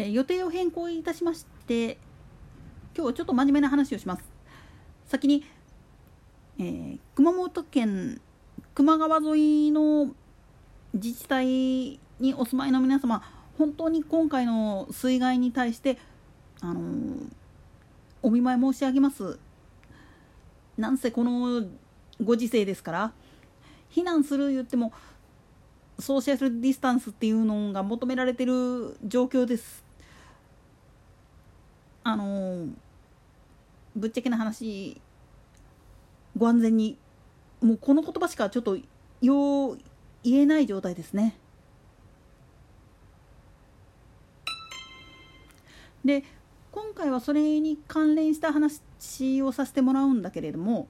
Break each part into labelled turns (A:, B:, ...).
A: えー予定を変更いたしまして今日はちょっと真面目な話をします。先に、えー熊本県球磨川沿いの自治体にお住まいの皆様本当に今回の水害に対してあのーお見舞い申し上げます。なんせこのご時世ですから避難する言ってもソーシャルディスタンスっていうのが求められてる状況です。あのーぶっちゃけな話ご安全に。もうこの言葉しかちょっとよう言えない状態ですね。で今回はそれに関連した話をさせてもらうんだけれども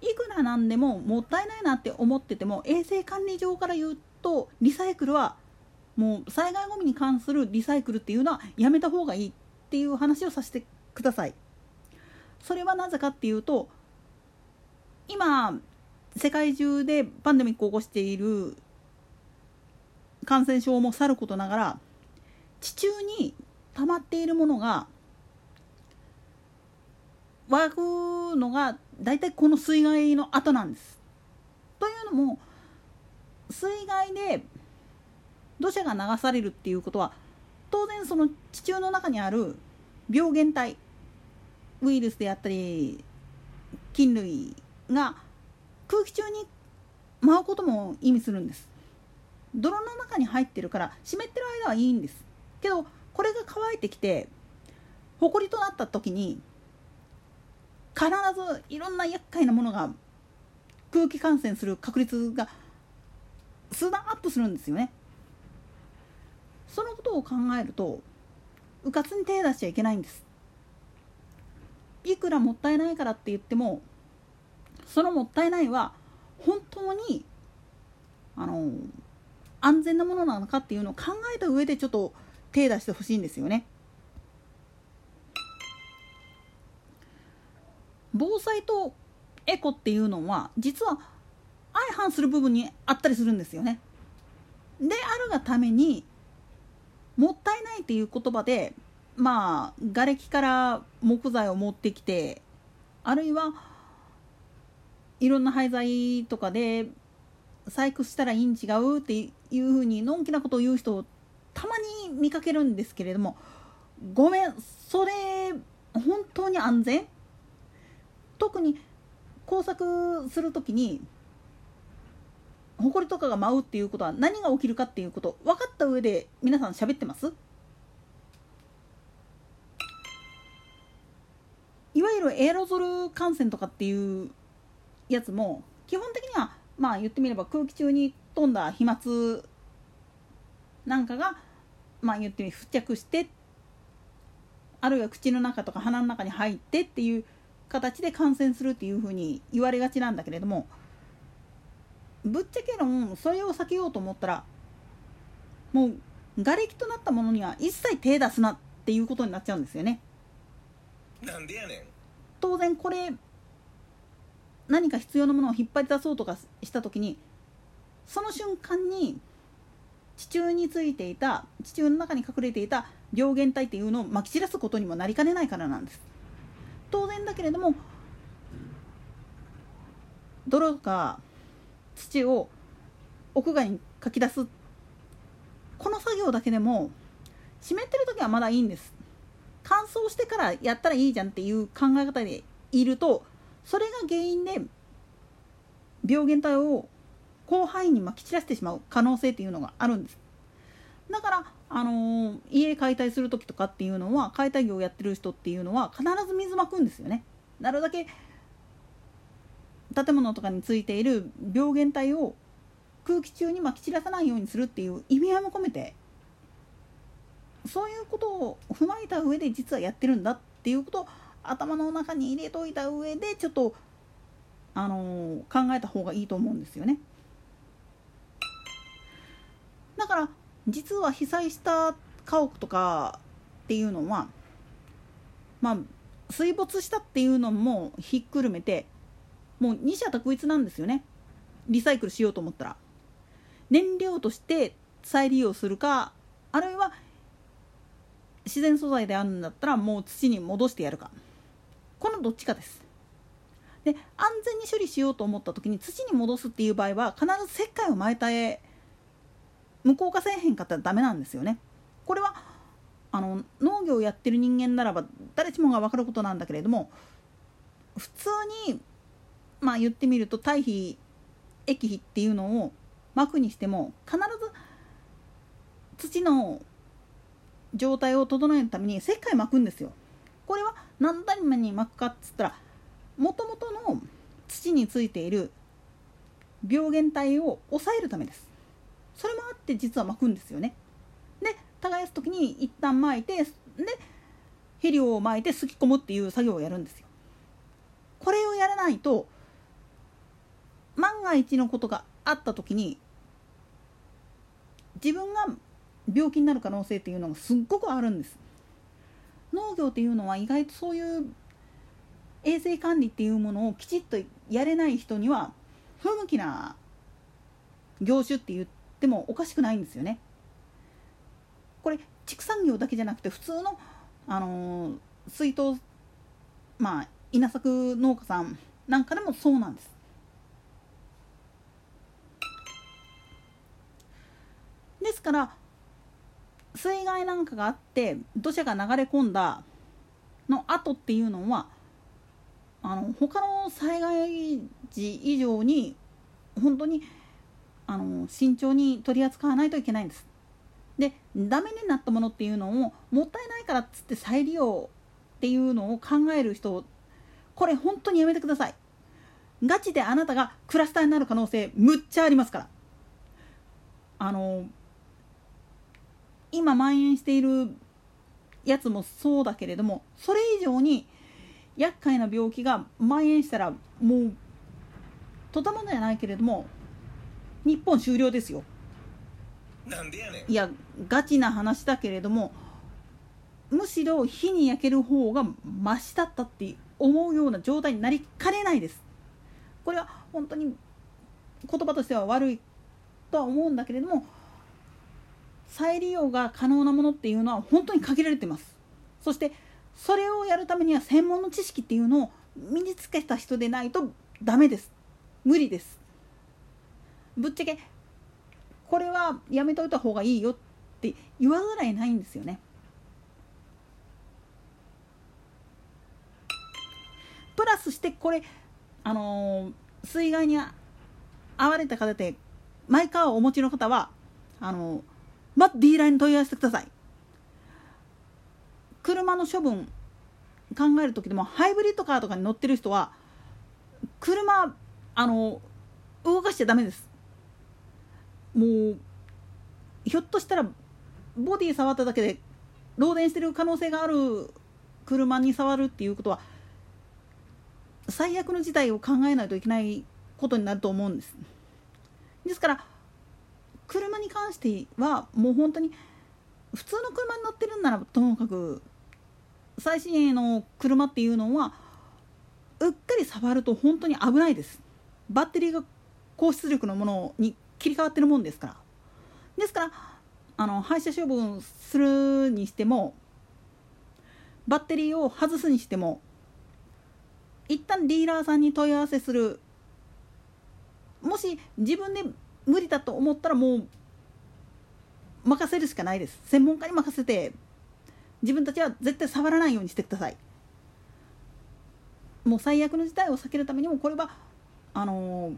A: いくらなんでももったいないなって思ってても衛生管理上から言うとリサイクルはもう災害ごみに関するリサイクルっていうのはやめた方がいいっていう話をさせてください。それはなぜかっていうと今世界中でパンデミックを起こしている感染症もさることながら地中に溜まっているものが湧くのが大体この水害の後なんです。というのも水害で土砂が流されるっていうことは当然その地中の中にある病原体ウイルスであったり菌類が空気中に舞うことも意味するんです。泥の中に入ってるから湿ってる間はいいんです。けどこれが乾いてきて埃となった時に必ずいろんな厄介なものが空気感染する確率が数段アップするんですよね。そのことを考えるとうかつに手出しちゃいけないんですいくらもったいないからって言ってもそのもったいないは本当にあの安全なものなのかっていうのを考えた上でちょっと手出してほしいんですよね。防災とエコっていうのは実は相反する部分にあったりするんですよね。であるがためにもったいないっていう言葉でまあ瓦礫から木材を持ってきてあるいはいろんな廃材とかで採掘したらいいん違うっていうふうにのんきなことを言う人をたまに見かけるんですけれどもごめんそれ本当に安全？特に工作する時に埃とかが舞うっていうことは何が起きるかっていうこと分かった上で皆さん喋ってます？いわゆるエアロゾル感染とかっていうやつも基本的にはまあ言ってみれば空気中に飛んだ飛沫なんかがまあ言ってみ付着してあるいは口の中とか鼻の中に入ってっていう形で感染するっていうふうに言われがちなんだけれどもぶっちゃけ論それを避けようと思ったらもう瓦礫となったものには一切手出すなっていうことになっちゃうんですよね。
B: なんでやねん
A: 当然これ何か必要なものを引っ張り出そうとかした時にその瞬間に地中についていた地中の中に隠れていた病原体っていうのをまき散らすことにもなりかねないからなんです当然だけれども泥とか土を屋外にかき出す。この作業だけでも湿ってる時はまだいいんです。乾燥してからやったらいいじゃんっていう考え方でいるとそれが原因で病原体を広範囲にまき散らしてしまう可能性っていうのがあるんです。だから、あのー家解体する時とかっていうのは解体業をやってる人っていうのは必ず水まくんですよね。なるだけ建物とかについている病原体を空気中にまき散らさないようにするっていう意味合いも込めてそういうことを踏まえた上で実はやってるんだっていうことを頭の中に入れといた上でちょっとあのー考えた方がいいと思うんですよね。だから実は被災した家屋とかっていうのはまあ水没したっていうのもひっくるめてもう二者択一なんですよね。リサイクルしようと思ったら。燃料として再利用するかあるいは自然素材であるんだったらもう土に戻してやるか。このどっちかです。で安全に処理しようと思った時に土に戻すっていう場合は必ず石灰を巻いた絵無効化せえへんかったらダメなんですよね。これはあの農業をやってる人間ならば誰しもが分かることなんだけれども普通にまあ言ってみると堆肥液肥っていうのを巻くにしても必ず土の状態を整えるために石灰巻くんですよ。これは何ために巻くかっつったらもともとの土についている病原体を抑えるためです。それもあって実は巻くんですよね。で耕す時に一旦巻いてで肥料を巻いてすき込むっていう作業をやるんですよ。これをやらないと万が一のことがあった時に自分が病気になる可能性っていうのがすっごくあるんです。農業っていうのは意外とそういう衛生管理っていうものをきちっとやれない人には不向きな業種って言ってもおかしくないんですよね。これ畜産業だけじゃなくて普通の、あのー、水筒まあ稲作農家さんなんかでもそうなんです。から水害なんかがあって土砂が流れ込んだの後っていうのはあの他の災害時以上に本当にあの慎重に取り扱わないといけないんです。でダメになったものっていうのをもったいないからっつって再利用っていうのを考える人これ本当にやめてください。ガチであなたがクラスターになる可能性むっちゃありますから。あの今蔓延しているやつもそうだけれどもそれ以上に厄介な病気が蔓延したらもうとたまじゃないけれども日本終了ですよ。
B: なんでやね
A: んいやガチな話だけれどもむしろ火に焼ける方がマシだったって思うような状態になりかねないです。これは本当に言葉としては悪いとは思うんだけれども再利用が可能なものっていうのは本当に限られてます。そしてそれをやるためには専門の知識っていうのを身につけた人でないとダメです。無理です。ぶっちゃけこれはやめといた方がいいよって言わざるを得ないんですよね。プラスしてこれあのー、水害に遭われた方でマイカーをお持ちの方はあのーまずディーラーに問い合わせてください。車の処分考える時でもハイブリッドカーとかに乗ってる人は車あの動かしちゃダメです。もうひょっとしたらボディ触っただけで漏電してる可能性がある車に触るっていうことは最悪の事態を考えないといけないことになると思うんです。ですから車に関してはもう本当に普通の車に乗ってるんならともかく最新鋭の車っていうのはうっかり触ると本当に危ないです。バッテリーが高出力のものに切り替わってるもんですから。ですからあの廃車処分するにしてもバッテリーを外すにしても一旦ディーラーさんに問い合わせする。もし自分で無理だと思ったらもう任せるしかないです。専門家に任せて自分たちは絶対触らないようにしてください。もう最悪の事態を避けるためにもこれはあのー、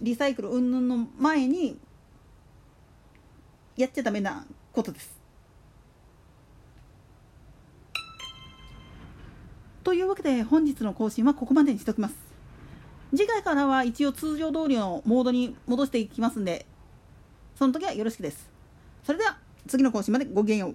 A: リサイクル云々の前にやっちゃダメなことです。というわけで本日の更新はここまでにしておきます。次回からは一応通常通りのモードに戻していきますんでその時はよろしくです。それでは次の更新までごきげんよう。